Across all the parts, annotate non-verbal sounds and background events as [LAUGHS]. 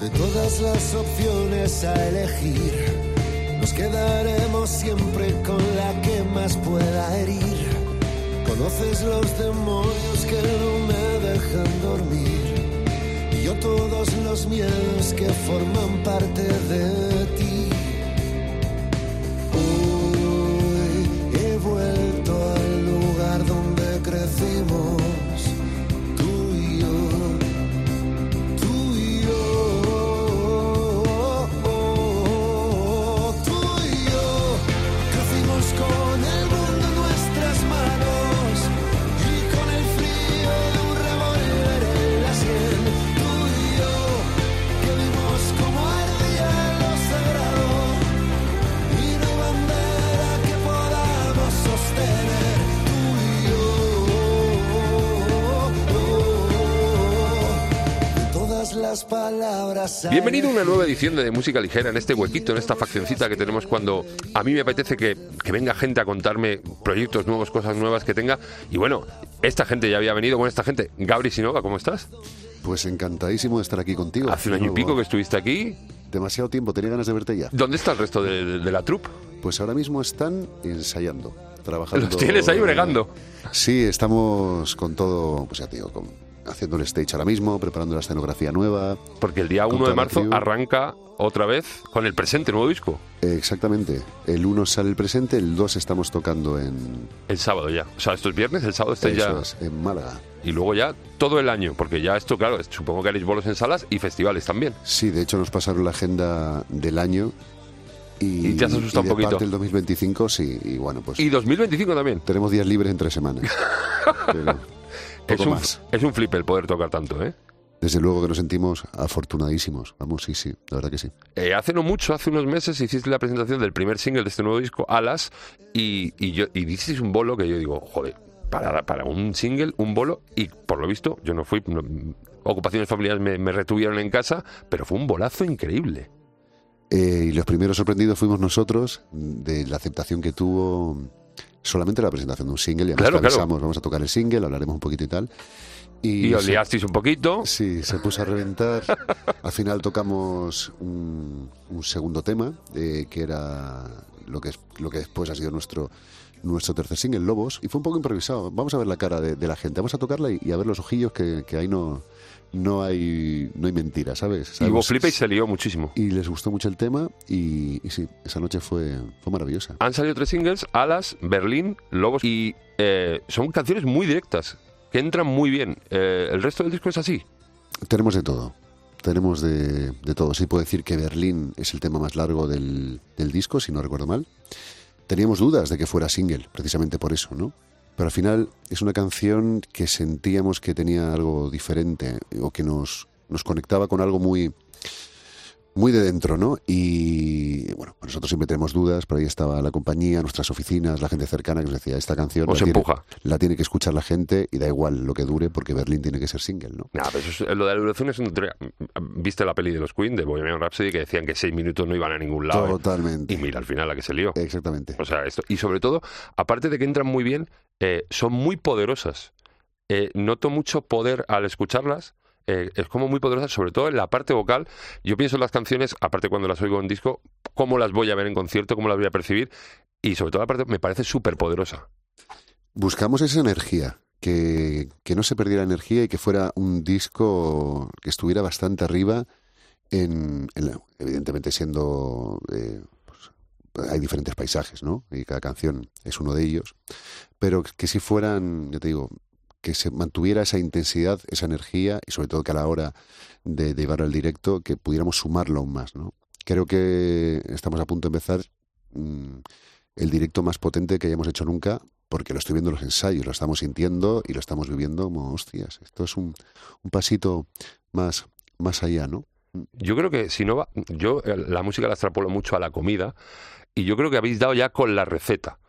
De todas las opciones a elegir, nos quedaremos siempre con la que más pueda herir. Conoces los demonios que no me dejan dormir y yo todos los miedos que forman parte de ti. Bienvenido a una nueva edición de Música Ligera en este huequito, en esta faccioncita que tenemos cuando a mí me apetece que, que venga gente a contarme proyectos nuevos, cosas nuevas que tenga. Y bueno, esta gente ya había venido. Bueno, esta gente, Gabri Sinova, ¿cómo estás? Pues encantadísimo de estar aquí contigo. Hace un año y pico que estuviste aquí. Demasiado tiempo, tenía ganas de verte ya. ¿Dónde está el resto de, de- de la troupe? Pues ahora mismo están ensayando, trabajando. Los tienes ahí bregando. Sí, estamos con todo, pues ya te digo, con, haciendo el stage ahora mismo, preparando la escenografía nueva. Porque el día Con 1 de marzo arranca otra vez con el presente, nuevo disco. Eh, Exactamente. El 1 sale el presente, el 2 estamos tocando en, El sábado ya. O sea, esto es viernes, el sábado estáis ya. es, en Málaga. Y luego ya todo el año, porque ya esto, claro, supongo que haréis bolos en salas y festivales también. Sí, de hecho nos pasaron la agenda del año. Y, Y te has asustado y de un poquito. parte del 2025, sí. Y bueno, pues Y 2025 también. tenemos días libres en tres semanas. [LAUGHS] Pero Es un, más. es un flip el poder tocar tanto, ¿eh? Desde luego que nos sentimos afortunadísimos. Vamos, sí, sí, la verdad que sí. Eh, hace no mucho, hace unos meses, hiciste la presentación del primer single de este nuevo disco, Alas, y, y, yo, y dices un bolo que yo digo, joder, para, para un single, un bolo, y por lo visto, yo no fui, no- ocupaciones familiares me, me retuvieron en casa, pero fue un bolazo increíble. Eh, y los primeros sorprendidos fuimos nosotros de la aceptación que tuvo solamente la presentación de un single. Y además Claro, te claro. avisamos, vamos a tocar el single, hablaremos un poquito y tal. Y, os se- liasteis un poquito. Sí, se puso a reventar. Al final tocamos un, un segundo tema, eh, que era lo que, lo que después ha sido nuestro, nuestro tercer single, Lobos, y fue un poco improvisado. Vamos a ver la cara de, de la gente, vamos a tocarla y, y a ver los ojillos, que, que ahí no, no, hay, no hay mentira, ¿sabes? Y hubo Sabemos- flipa y se lió muchísimo. y les gustó mucho el tema y, y sí, esa noche fue, fue maravillosa. Han salido tres singles, Alas, Berlín, Lobos, y eh, son canciones muy directas, que entran muy bien. Eh, ¿El resto del disco es así? Tenemos de todo. Tenemos de, de todo. Sí puedo decir que Berlín es el tema más largo del, del disco, si no recuerdo mal. Teníamos dudas de que fuera single, precisamente por eso, ¿no? Pero al final es una canción que sentíamos que tenía algo diferente o que nos, nos conectaba con algo muy, muy de dentro, ¿no? Y bueno, nosotros siempre tenemos dudas, pero ahí estaba la compañía, nuestras oficinas, la gente cercana que nos decía, esta canción la tiene, empuja. la tiene que escuchar la gente y da igual lo que dure porque Berlín tiene que ser single, ¿no? Nah, pero eso es- lo de la duración es un... tre- ¿Viste la peli de los Queen, de Bohemian Rhapsody, que decían que seis minutos no iban a ningún lado? ¿eh? Totalmente. Y mira, al final la que se lió. Exactamente. O sea, esto, y sobre todo, aparte de que entran muy bien, eh, son muy poderosas. Eh, noto mucho poder al escucharlas. eh, es como muy poderosa, sobre todo en la parte vocal. Yo pienso en las canciones, aparte cuando las oigo en disco, cómo las voy a ver en concierto, cómo las voy a percibir. Y sobre todo la parte me parece súper poderosa. Buscamos esa energía, que, que no se perdiera energía y que fuera un disco que estuviera bastante arriba, en, evidentemente siendo... eh, hay diferentes paisajes, ¿no? Y cada canción es uno de ellos. Pero que si fueran, ya te digo, que se mantuviera esa intensidad, esa energía y sobre todo que a la hora de, de llevarlo al directo, que pudiéramos sumarlo aún más, ¿no? Creo que estamos a punto de empezar mm, el directo más potente que hayamos hecho nunca, porque lo estoy viendo en los ensayos, lo estamos sintiendo y lo estamos viviendo como hostias. Esto es un, un pasito más, más allá, ¿no? Yo creo que si no va, yo eh, la música la extrapolo mucho a la comida y yo creo que habéis dado ya con la receta.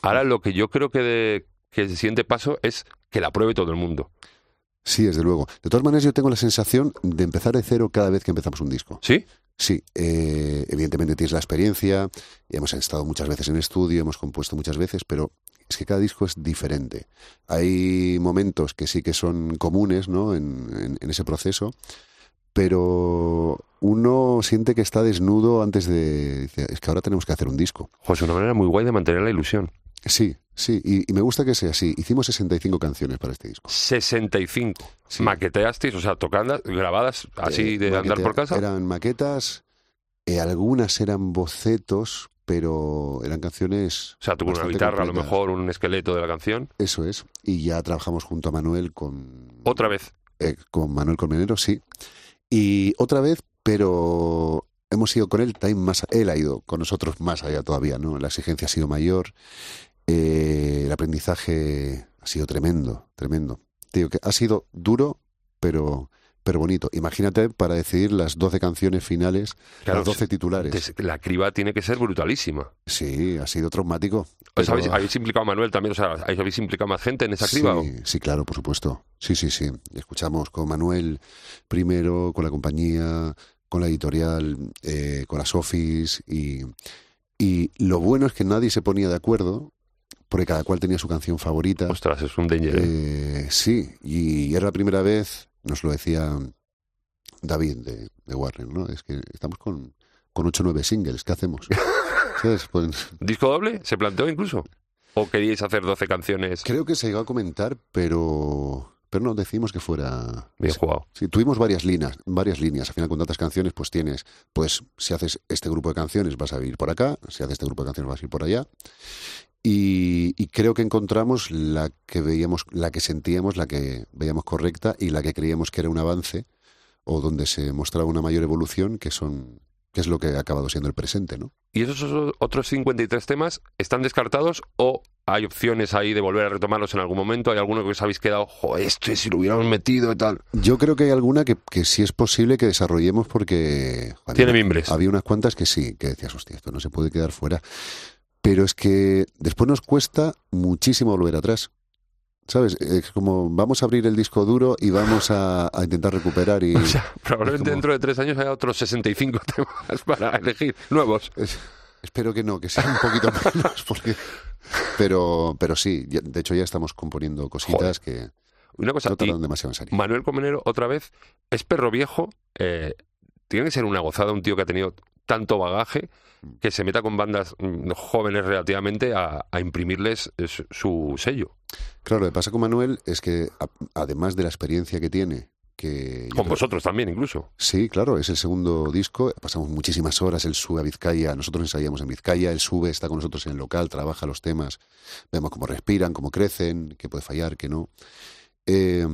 Ahora lo que yo creo que, de- que el siguiente paso es que la pruebe todo el mundo. Sí, desde luego. De todas maneras, yo tengo la sensación de empezar de cero cada vez que empezamos un disco. ¿Sí? Sí, eh, evidentemente tienes la experiencia, y hemos estado muchas veces en estudio, hemos compuesto muchas veces, pero es que cada disco es diferente. Hay momentos que sí que son comunes ¿no? en, en- en ese proceso, pero uno siente que está desnudo antes de... es que ahora tenemos que hacer un disco. Pues una manera muy guay de mantener la ilusión. Sí, sí, y, y me gusta que sea así. Hicimos 65 canciones para este disco. 65. Sí. Maqueteasteis, o sea, tocadas, grabadas así Eh, de andar por casa. Eran maquetas, eh, algunas eran bocetos, pero eran canciones... O sea, con una guitarra, a lo completas. mejor un esqueleto de la canción. Eso es. Y ya trabajamos junto a Manuel con... Otra vez. eh, con Manuel Colmenero, sí. Y otra vez, pero hemos ido con él también más, él ha ido con nosotros más allá todavía, ¿no? La exigencia ha sido mayor, eh, el aprendizaje ha sido tremendo, tremendo. Tío, que ha sido duro, pero, pero bonito. Imagínate para decidir las 12 canciones finales, Claro, las 12 titulares. La criba tiene que ser brutalísima. Sí, ha sido traumático. Pues pero- habéis, habéis implicado a Manuel también, o sea, habéis implicado más gente en esa criba. ¿o? Sí, sí, claro, por supuesto. Sí, sí, sí. Escuchamos con Manuel primero, con la compañía, con la editorial, eh, con las Office y, y lo bueno es que nadie se ponía de acuerdo porque cada cual tenía su canción favorita. Ostras, es un danger. ¿eh? Eh, sí, y era la primera vez, nos lo decía David de, de Warner, ¿no? Es que estamos con, con 8 o 9 singles, ¿qué hacemos? [LAUGHS] ¿Sabes? Pues, ¿Disco doble? ¿Se planteó incluso? ¿O queríais hacer 12 canciones? creo que se llegó a comentar, pero, pero no decimos que fuera Bien jugado. Sí, tuvimos varias líneas, varias líneas. Al final, con tantas canciones, pues tienes, pues si haces este grupo de canciones vas a ir por acá, si haces este grupo de canciones vas a ir por allá. Y, y creo que encontramos la que veíamos, la que sentíamos, la que veíamos correcta y la que creíamos que era un avance o donde se mostraba una mayor evolución, que son, que es lo que ha acabado siendo el presente, ¿no? ¿Y esos otros 53 temas están descartados o hay opciones ahí de volver a retomarlos en algún momento? ¿Hay alguno que os habéis quedado, jo, este si lo hubiéramos metido y tal? Yo creo que hay alguna que, que sí es posible que desarrollemos porque... joder, Tiene mimbres. Había unas cuantas que sí, que decías, hostia, esto no se puede quedar fuera. Pero es que después nos cuesta muchísimo volver atrás. ¿Sabes? Es como vamos a abrir el disco duro y vamos a, a intentar recuperar y... [LAUGHS] O sea, probablemente como- dentro de tres años haya otros 65 [LAUGHS] temas para elegir, nuevos. Es- espero que no, que sea un poquito [LAUGHS] menos, porque... Pero, pero sí, ya- de hecho ya estamos componiendo cositas que Una cosa, no tardan demasiado en salir. Manuel Comenero, otra vez, es perro viejo, eh, tiene que ser una gozada un tío que ha tenido tanto bagaje que se meta con bandas mm, jóvenes relativamente a, a imprimirles eh, su, sello. Claro, lo que pasa con Manuel es que a- además de la experiencia que tiene, que... Con creo- vosotros también, incluso. Sí, claro, es el segundo disco. Pasamos muchísimas horas. Él sube a Vizcaya. Nosotros ensayamos en Vizcaya. Él sube, está con nosotros en el local, trabaja los temas. Vemos cómo respiran, cómo crecen, qué puede fallar, qué no. Eh,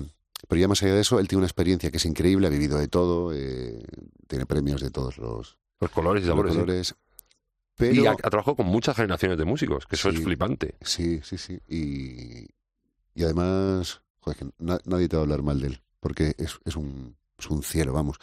pero ya más allá de eso, él tiene una experiencia que es increíble. Ha vivido de todo. eh, tiene premios de todos los, Los colores y los sabores. sí. colores. Y ha, ha trabajado con muchas generaciones de músicos, que eso Sí. es flipante. sí, sí, sí. Y, y además, joder, que na- nadie te va a hablar mal de él. Porque es, es un, es un cielo, vamos.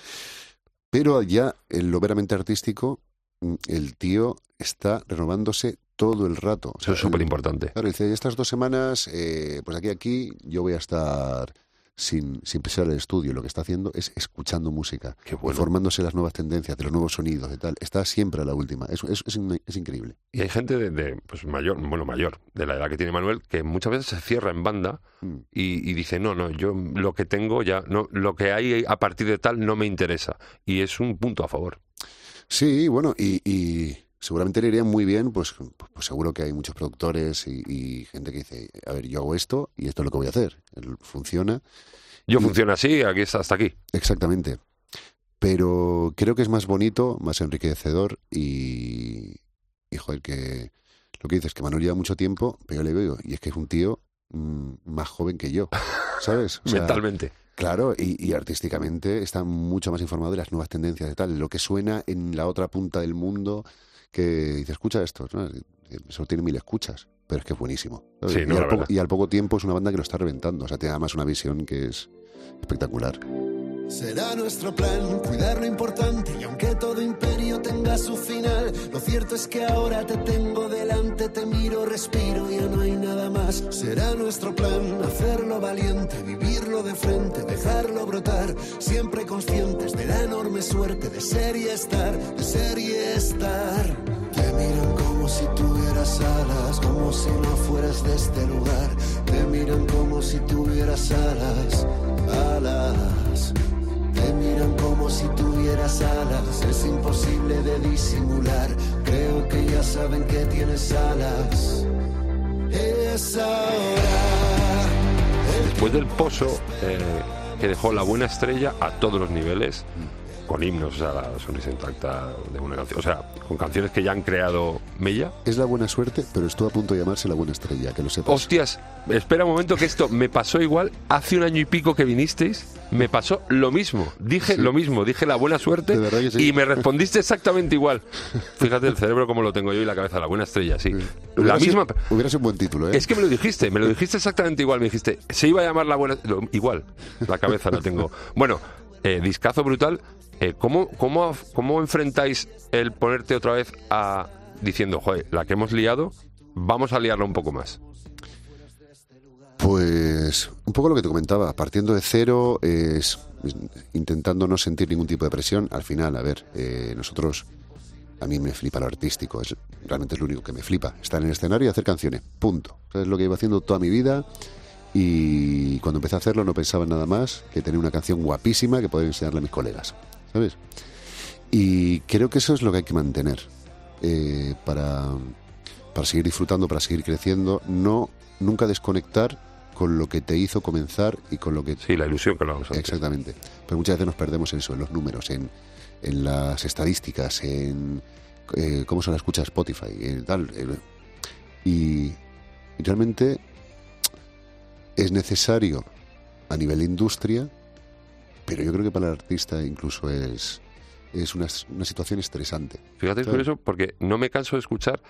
Pero ya en lo veramente artístico, mm, el tío está renovándose todo el rato. O Eso es súper importante. Claro, dice, estas dos semanas, eh, pues aquí aquí, yo voy a estar sin, sin pisar el estudio. Lo que está haciendo es escuchando música, bueno. informándose de las nuevas tendencias, de los nuevos sonidos, de tal. Está siempre a la última. Es, es, es, in- es increíble. Y hay gente de, de, pues mayor, bueno, mayor, de la edad que tiene Manuel, que muchas veces se cierra en banda Mm. y, y dice, no, no, yo lo que tengo ya, no, lo que hay a partir de tal no me interesa. Y es un punto a favor. Sí, bueno, y, y seguramente le iría muy bien, pues, pues seguro que hay muchos productores y, y gente que dice, a ver, yo hago esto y esto es lo que voy a hacer. Funciona, Yo Y- funciona así, aquí está, hasta aquí. exactamente. Pero creo que es más bonito, más enriquecedor y, y joder, que lo que dices, que Manuel lleva mucho tiempo, pero yo le veo, y es que es un tío mm, más joven que yo, ¿sabes? [LAUGHS] O sea, mentalmente. Claro, y, y artísticamente está mucho más informado de las nuevas tendencias de tal, lo que suena en la otra punta del mundo, que dice, escucha esto, ¿no? eso tiene mil escuchas, pero es que es buenísimo. y, al poco, y al poco tiempo es una banda que lo está reventando, o sea, tiene además una visión que es espectacular. Será nuestro plan cuidar lo importante y aunque todo imperio tenga su final, lo cierto es que ahora te tengo delante, te miro, respiro, ya no hay nada más. Será nuestro plan hacerlo valiente, vivirlo de frente, dejarlo brotar, siempre conscientes de la enorme suerte de ser y estar, de ser y estar. Te miran como si tuvieras alas, como si no fueras de este lugar. Te miran como si tuvieras alas, alas. Te miran como si tuvieras alas. Es imposible de disimular. Creo que ya saben que tienes alas. Es ahora. Después del pozo eh, que dejó la buena estrella a todos los niveles, con himnos, o sea, la sonrisa intacta de una canción, o sea, con canciones que ya han creado Mella. Es la buena suerte, pero estuvo a punto de llamarse la buena estrella, que lo sepas. Hostias, espera un momento que esto me pasó igual hace un año y pico que vinisteis. Me pasó lo mismo. Dije Sí. lo mismo. Dije la buena suerte sí. y me respondiste exactamente igual. Fíjate el cerebro como lo tengo yo y la cabeza, la buena estrella, sí. La misma. sido- hubiera sido un buen título, ¿eh? Es que me lo dijiste, me lo dijiste exactamente igual. Me dijiste, se iba a llamar la buena. lo- igual, la cabeza la tengo. Bueno, eh, discazo brutal. Eh, ¿cómo, cómo, ¿Cómo enfrentáis el ponerte otra vez a diciendo, joder, la que hemos liado, vamos a liarla un poco más? Pues un poco lo que te comentaba, partiendo de cero, es, intentando no sentir ningún tipo de presión. Al final, a ver, eh, nosotros, a mí me flipa lo artístico, es, realmente es lo único que me flipa, estar en el escenario y hacer canciones, punto. Es lo que iba haciendo toda mi vida y cuando empecé a hacerlo no pensaba en nada más que tener una canción guapísima que poder enseñarle a mis colegas, ¿sabes? Y creo que eso es lo que hay que mantener eh, para, para seguir disfrutando, para seguir creciendo, no nunca desconectar con lo que te hizo comenzar y con lo que Sí, la ilusión que lo vamos a Exactamente. Pero muchas veces nos perdemos en eso, en los números, en, en las estadísticas, en eh, cómo se la escucha Spotify, en tal. y, y realmente es necesario a nivel de industria, pero yo creo que para el artista incluso es, es una, una situación estresante. Fíjate por eso, porque no me canso de escuchar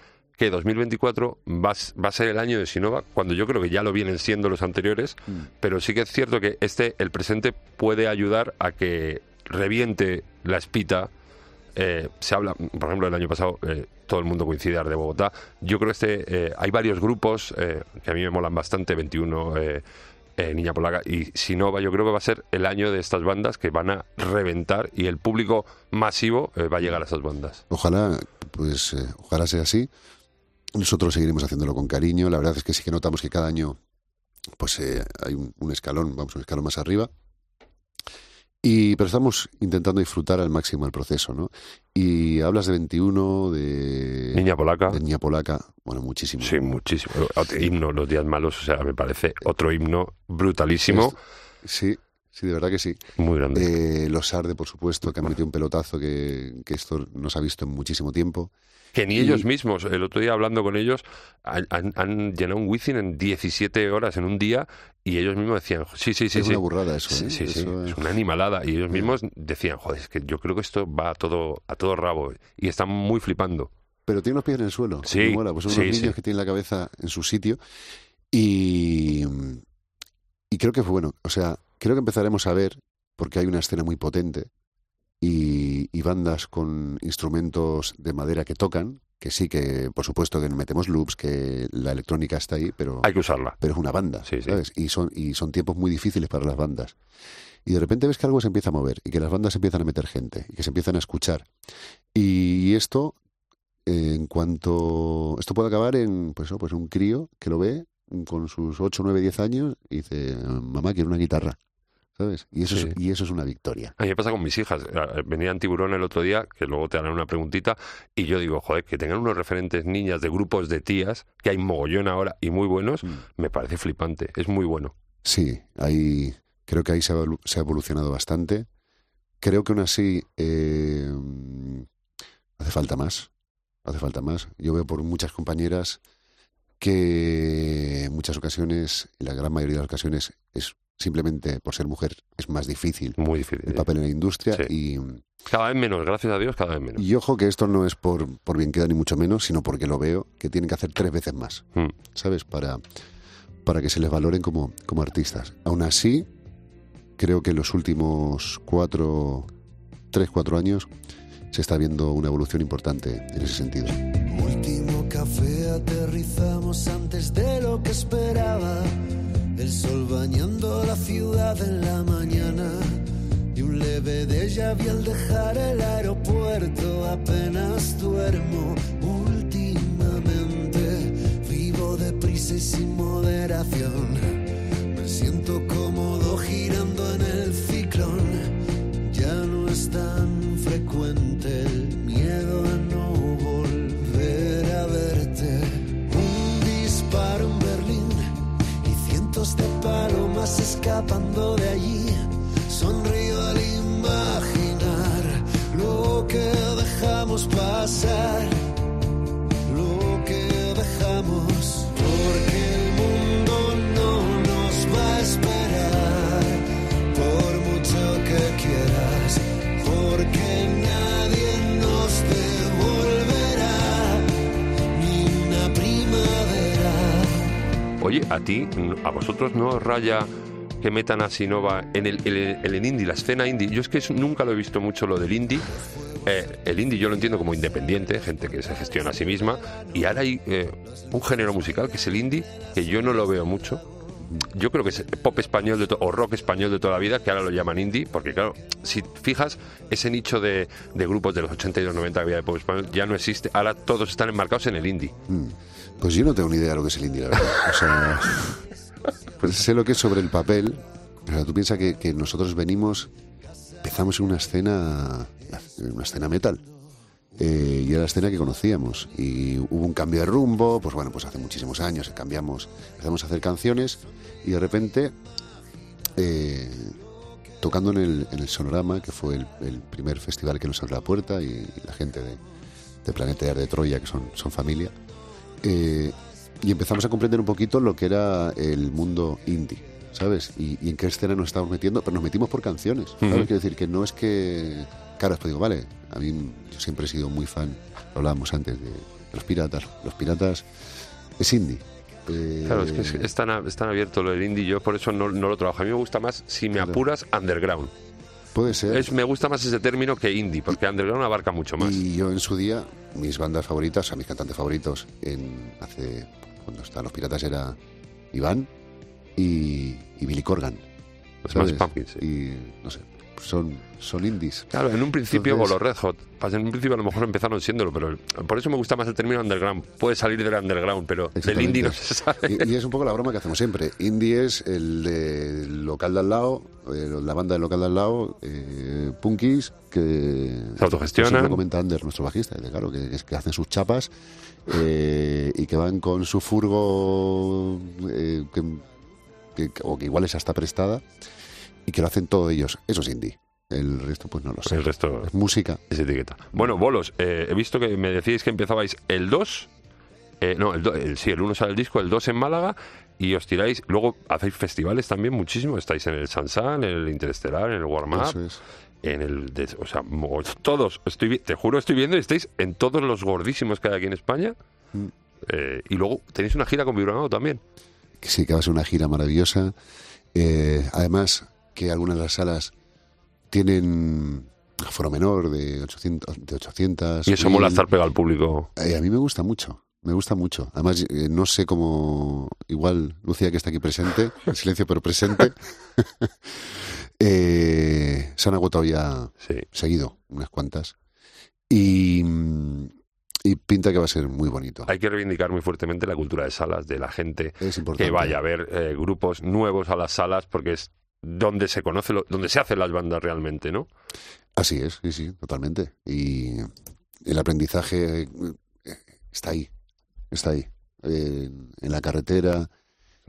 que 2024 va, va a ser el año de Sinova, cuando yo creo que ya lo vienen siendo los anteriores, pero sí que es cierto que este, el presente, puede ayudar a que reviente la espita. Eh, se habla, por ejemplo, el año pasado, eh, todo el mundo coincide de Bogotá. Yo creo que este, eh, hay varios grupos eh, que a mí me molan bastante, 21, eh, eh, Niña Polaca y Sinova. Yo creo que va a ser el año de estas bandas que van a reventar y el público masivo va a llegar a esas bandas. Ojalá, pues, ojalá sea así. Nosotros seguiremos haciéndolo con cariño. La verdad es que sí que notamos que cada año, pues, eh, hay un, un escalón, vamos, un escalón más arriba. Y, pero estamos intentando disfrutar al máximo el proceso, ¿no? Y hablas de 21, de Niña Polaca. de Niña Polaca, bueno, muchísimo. Sí, muchísimo. Himno, Los Días Malos, o sea, me parece otro himno brutalísimo, Sí, sí, de verdad que sí. muy grande. Eh, los Arde, por supuesto, que han metido un pelotazo que, que esto no se ha visto en muchísimo tiempo. que ni y- ellos mismos, el otro día hablando con ellos, han, han- han llenado un Wizzing en 17 horas en un día y ellos mismos decían, sí, sí, sí, es sí. una burrada eso, Sí, ¿eh? sí, sí, Eso, es una animalada. Y ellos mismos decían, joder, es que yo creo que esto va a todo, a todo rabo. Y están muy flipando. Pero tiene los pies en el suelo. Sí, mola, pues son sí, unos niños sí. que tienen la cabeza en su sitio. Y, y creo que fue bueno. O sea, creo que empezaremos a ver, porque hay una escena muy potente y, y bandas con instrumentos de madera que tocan, que sí que, por supuesto, que metemos loops, que la electrónica está ahí, pero, Hay que usarla. pero es una banda, Sí, sí. Y son, y son tiempos muy difíciles para las bandas. Y de repente ves que algo se empieza a mover y que las bandas empiezan a meter gente y que se empiezan a escuchar. Y esto, eh, en cuanto. Esto puede acabar en pues, oh, pues un crío que lo ve con sus 8, 9, 10 años y dice: Mamá, quiero una guitarra. ¿Sabes? Y eso, Sí. es, y eso es una victoria. A mí me pasa con mis hijas. Venían tiburón el otro día, que luego te harán una preguntita, y yo digo, joder, que tengan unos referentes niñas de grupos de tías, que hay mogollón ahora y muy buenos, me parece flipante. Es muy bueno. Sí, ahí, creo que ahí se ha, evolu- se ha evolucionado bastante. Creo que aún así eh, hace falta más. Hace falta más. Yo veo por muchas compañeras que en muchas ocasiones, en la gran mayoría de las ocasiones, es simplemente por ser mujer es más difícil Muy difícil. el papel en la industria Sí. y, Cada vez menos, gracias a Dios, cada vez menos. y ojo que esto no es por, por bien queda ni mucho menos, sino porque lo veo que tienen que hacer tres veces más, Mm. ¿sabes? Para, para que se les valoren como, como artistas. Aún así, creo que en los últimos cuatro, tres, cuatro años se está viendo una evolución importante en ese sentido. Último café, aterrizamos antes de lo que esperaba el sol bañando la ciudad en la mañana y un leve de ella vi al dejar el aeropuerto apenas duermo. Últimamente vivo de deprisa y sin moderación. Me siento cómodo girando en el ciclón. Ya no es tan frecuente el miedo a no a ti, a vosotros no raya que metan a Sinova en el, el- el indie, la escena indie. Yo es que nunca lo he visto mucho lo del indie. Eh, el indie yo lo entiendo como independiente, gente que se gestiona a sí misma. Y ahora hay eh, un género musical que es el indie, que yo no lo veo mucho. Yo creo que es pop español de o rock español de toda la vida, que ahora lo llaman indie, porque claro, si fijas, ese nicho de, de grupos de los 80 y los 90 que había de pop español ya no existe. Ahora todos están enmarcados en el indie. Mm. Pues yo no tengo ni idea de lo que es el indie, la verdad. O sea, [LAUGHS] pues sé lo que es sobre el papel. O sea, tú piensas que, que nosotros venimos, empezamos en una escena, en una escena metal. Eh, y era la escena que conocíamos. Y hubo un cambio de rumbo, pues bueno, pues hace muchísimos años cambiamos, empezamos a hacer canciones y de repente, eh, tocando en el, en el Sonorama, que fue el, el primer festival que nos abrió la puerta, y, la gente de, de Planeta Air de Troya, que son, son familia, eh, y empezamos a comprender un poquito lo que era el mundo indie, ¿sabes? Y, y en qué escena nos estábamos metiendo, pero nos metimos por canciones, ¿sabes? Quiero decir que no es que... Claro, después digo, vale, a mí yo siempre he sido muy fan, lo hablábamos antes, de, de los piratas. Los piratas es indie. Eh, Claro, es que es, es tan, a- es tan abierto lo del indie, yo por eso no, no lo trabajo. A mí me gusta más, si me Claro. apuras, underground. Puede ser. Es, me gusta más ese término que indie, porque underground abarca mucho más. Y yo en su día, mis bandas favoritas, o sea, mis cantantes favoritos, en hace cuando estaban los piratas era Iván y, y Billy Corgan. Los ¿sabes? Pumpkins, sí. Y no sé, son, son indies. Claro, en un principio Entonces- con los Red Hot, pues en un principio a lo mejor empezaron siéndolo, pero por eso me gusta más el término underground. Puede salir del underground, pero del indie no se sabe. Y, y es un poco la broma que hacemos siempre. Indie es el del local de al lado, eh, la banda del local de al lado, eh, punkis, que... Se autogestionan. Lo comenta Ander, nuestro bajista, dice, claro, que, que hacen sus chapas eh, y que van con su furgo, eh, que, que- o que igual es hasta prestada, y que lo hacen todos ellos. Eso es indie. El resto, pues no lo sé. El resto Es música. es etiqueta. Bueno, bolos, eh, he visto que me decíais que empezabais el 2, eh, no, el, do- el- sí, el 1 sale el disco, el 2 en Málaga, y os tiráis, luego hacéis festivales también muchísimo, estáis en el Sansan, en el Interestelar, en el Warm Up, Eso es. en el de- o sea todos estoy te juro estoy viendo y estáis en todos los gordísimos que hay aquí en España Mm. Eh, y luego tenéis una gira con Vibronado también sí, que va a ser una gira maravillosa. Eh, además, que algunas de las salas tienen aforo menor de 800. De 800 y eso mola estar pegado al público Eh, a mí me gusta mucho, me gusta mucho. Además, eh, no sé cómo. Igual, Lucía, que está aquí presente, en silencio pero presente, [LAUGHS] eh, se han agotado ya sí seguido, unas cuantas. Y, y pinta que va a ser muy bonito. hay que reivindicar muy fuertemente la cultura de salas de la gente Es que vaya a ver eh, grupos nuevos a las salas porque es donde se conoce lo- donde se hacen las bandas realmente no Así es, sí, sí, totalmente. Y el aprendizaje eh, está ahí, está ahí. En la carretera.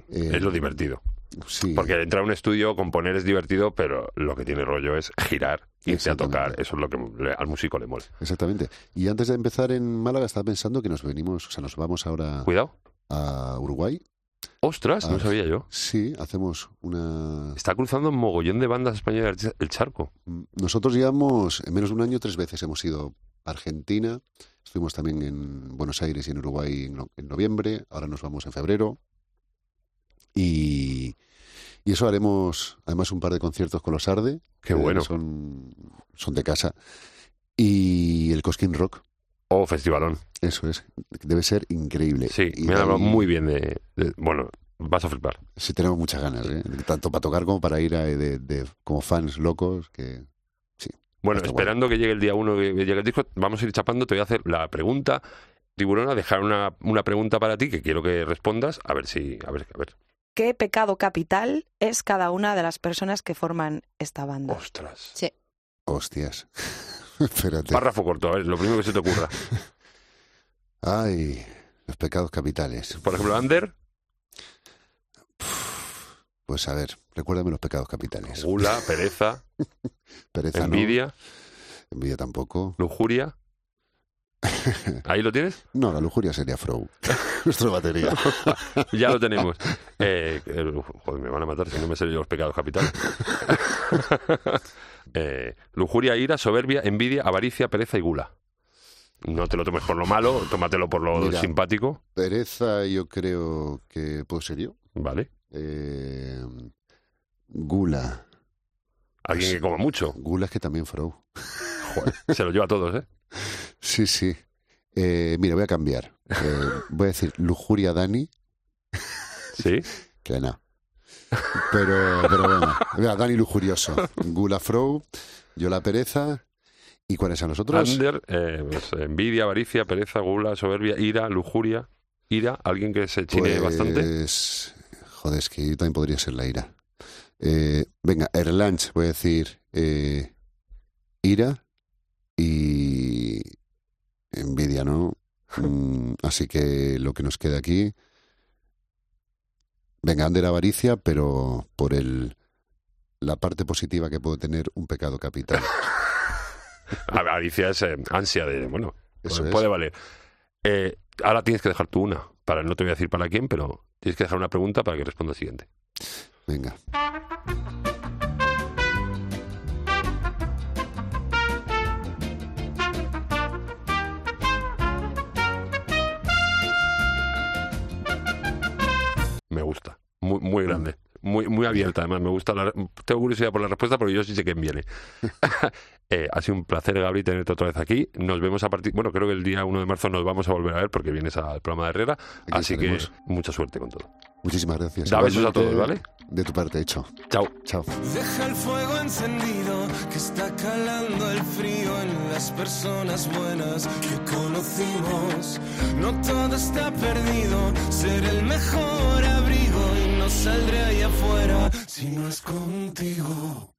es lo divertido Sí, porque entrar a un estudio componer es divertido pero lo que tiene rollo es girar irse a tocar eso es lo que le- al músico le mola exactamente. Y antes de empezar en Málaga, estaba pensando que nos venimos, o sea, nos vamos ahora cuidado a Uruguay. Ostras no Ah. sabía yo Sí, hacemos una. Está cruzando un mogollón de bandas españolas el charco. Nosotros llevamos, en menos de un año, tres veces hemos ido a Argentina. Estuvimos también en Buenos Aires y en Uruguay en, no- en noviembre. Ahora nos vamos en febrero. Y, y eso haremos, además, un par de conciertos con los Arde. Qué que bueno. Son, son de casa. Y el Cosquín Rock. Oh, festivalón. Eso es. Debe ser increíble. Sí, Y me han hablado ahí- muy bien de, de- Bueno, vas a flipar. Sí, tenemos muchas ganas, ¿eh? tanto para tocar como para ir a- de, de- como fans locos. que Bueno, Está esperando que llegue el día uno, que llegue el disco, vamos a ir chapando. Te voy a hacer la pregunta. Tiburona, dejar una, una pregunta para ti que quiero que respondas. A ver si. A ver, a ver. ¿Qué pecado capital es cada una de las personas que forman esta banda? Ostras. Sí. Hostias. [LAUGHS] Espérate. Párrafo corto, a ver, lo primero que se te ocurra. Ay, los pecados capitales. Por ejemplo, Ander. Pues a ver, recuérdame los pecados capitales. Gula, pereza, [LAUGHS] Pereza no, envidia, envidia tampoco. lujuria. [LAUGHS] ¿Ahí lo tienes? No, la lujuria sería Frow, [LAUGHS] nuestra batería. [LAUGHS] Ya lo tenemos. Eh, eh, joder, me van a matar si no me sé yo los pecados capitales. Eh, lujuria, ira, soberbia, envidia, avaricia, pereza y gula. No te lo tomes por lo malo, tómatelo por lo Mira. simpático. Pereza yo creo que puedo ser yo. Vale. Eh, gula. Alguien que coma mucho. Gula es que también Frow. Joder, se lo lleva a todos, ¿eh? Sí, sí. Eh, mira, voy a cambiar. Eh, voy a decir lujuria Dani, Sí. [LAUGHS] que no. Pero, pero bueno, Mira, Dani lujurioso. Gula Frow, yo la pereza. ¿Y cuáles son los otros? Ander, eh, pues, envidia, avaricia, pereza, gula, soberbia, ira, lujuria. Ira, alguien que se chine bastante. Pues, joder, es que yo también podría ser la ira. Eh, venga, Erlanch, voy a decir eh, ira y envidia, ¿no? Mm, así que lo que nos queda aquí. Venga, Ander avaricia, pero por el la parte positiva que puede tener un pecado capital. [LAUGHS] Avaricia es eh, ansia de, bueno, Eso puede, es. puede valer. Eh, ahora tienes que dejar tú una. Para, no te voy a decir para quién, pero tienes que dejar una pregunta para que responda el siguiente. Venga. Gusta. Muy, muy grande. Muy, muy abierta, además. Me gusta. La, tengo curiosidad por la respuesta porque yo sí sé quién viene. [LAUGHS] Eh, ha sido un placer, Gabri, tenerte otra vez aquí. Nos vemos a partir. Bueno, creo que el día 1 de marzo nos vamos a volver a ver porque vienes al programa de Herrera. así estaremos. que mucha suerte con todo. Muchísimas gracias. Da besos a todos, ¿vale? De tu parte, hecho. Chao. Chao. Deja el fuego encendido que está calando el frío en las personas buenas que conocimos. No todo está perdido, ser el mejor abrigo y no saldré ahí afuera si no es contigo.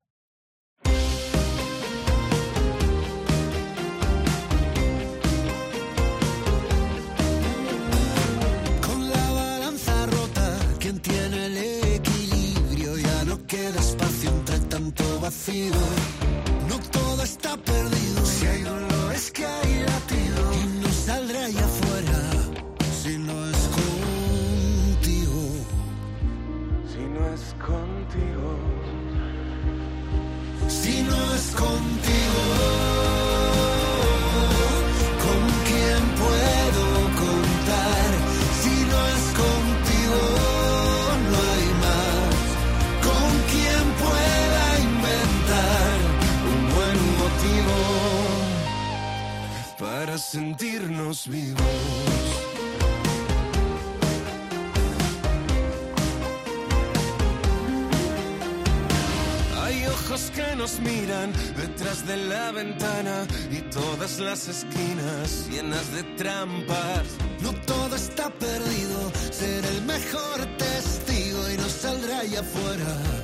Vacío. No todo está perdido. Si hay dolor es que hay latido y no saldré ahí afuera si no es contigo. Si no es contigo. Si no es contigo. Y todas las esquinas llenas de trampas. No todo está perdido, ser el mejor testigo y no saldrá allá afuera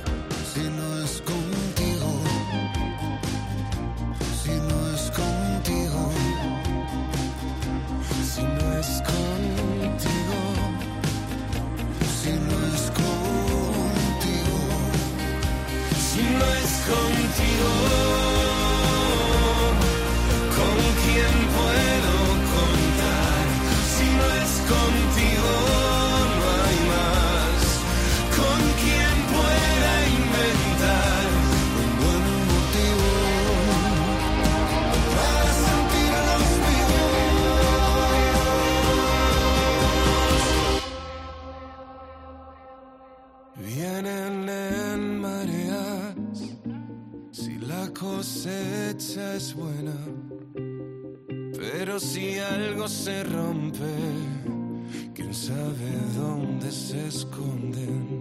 se rompe, quién sabe dónde se esconden.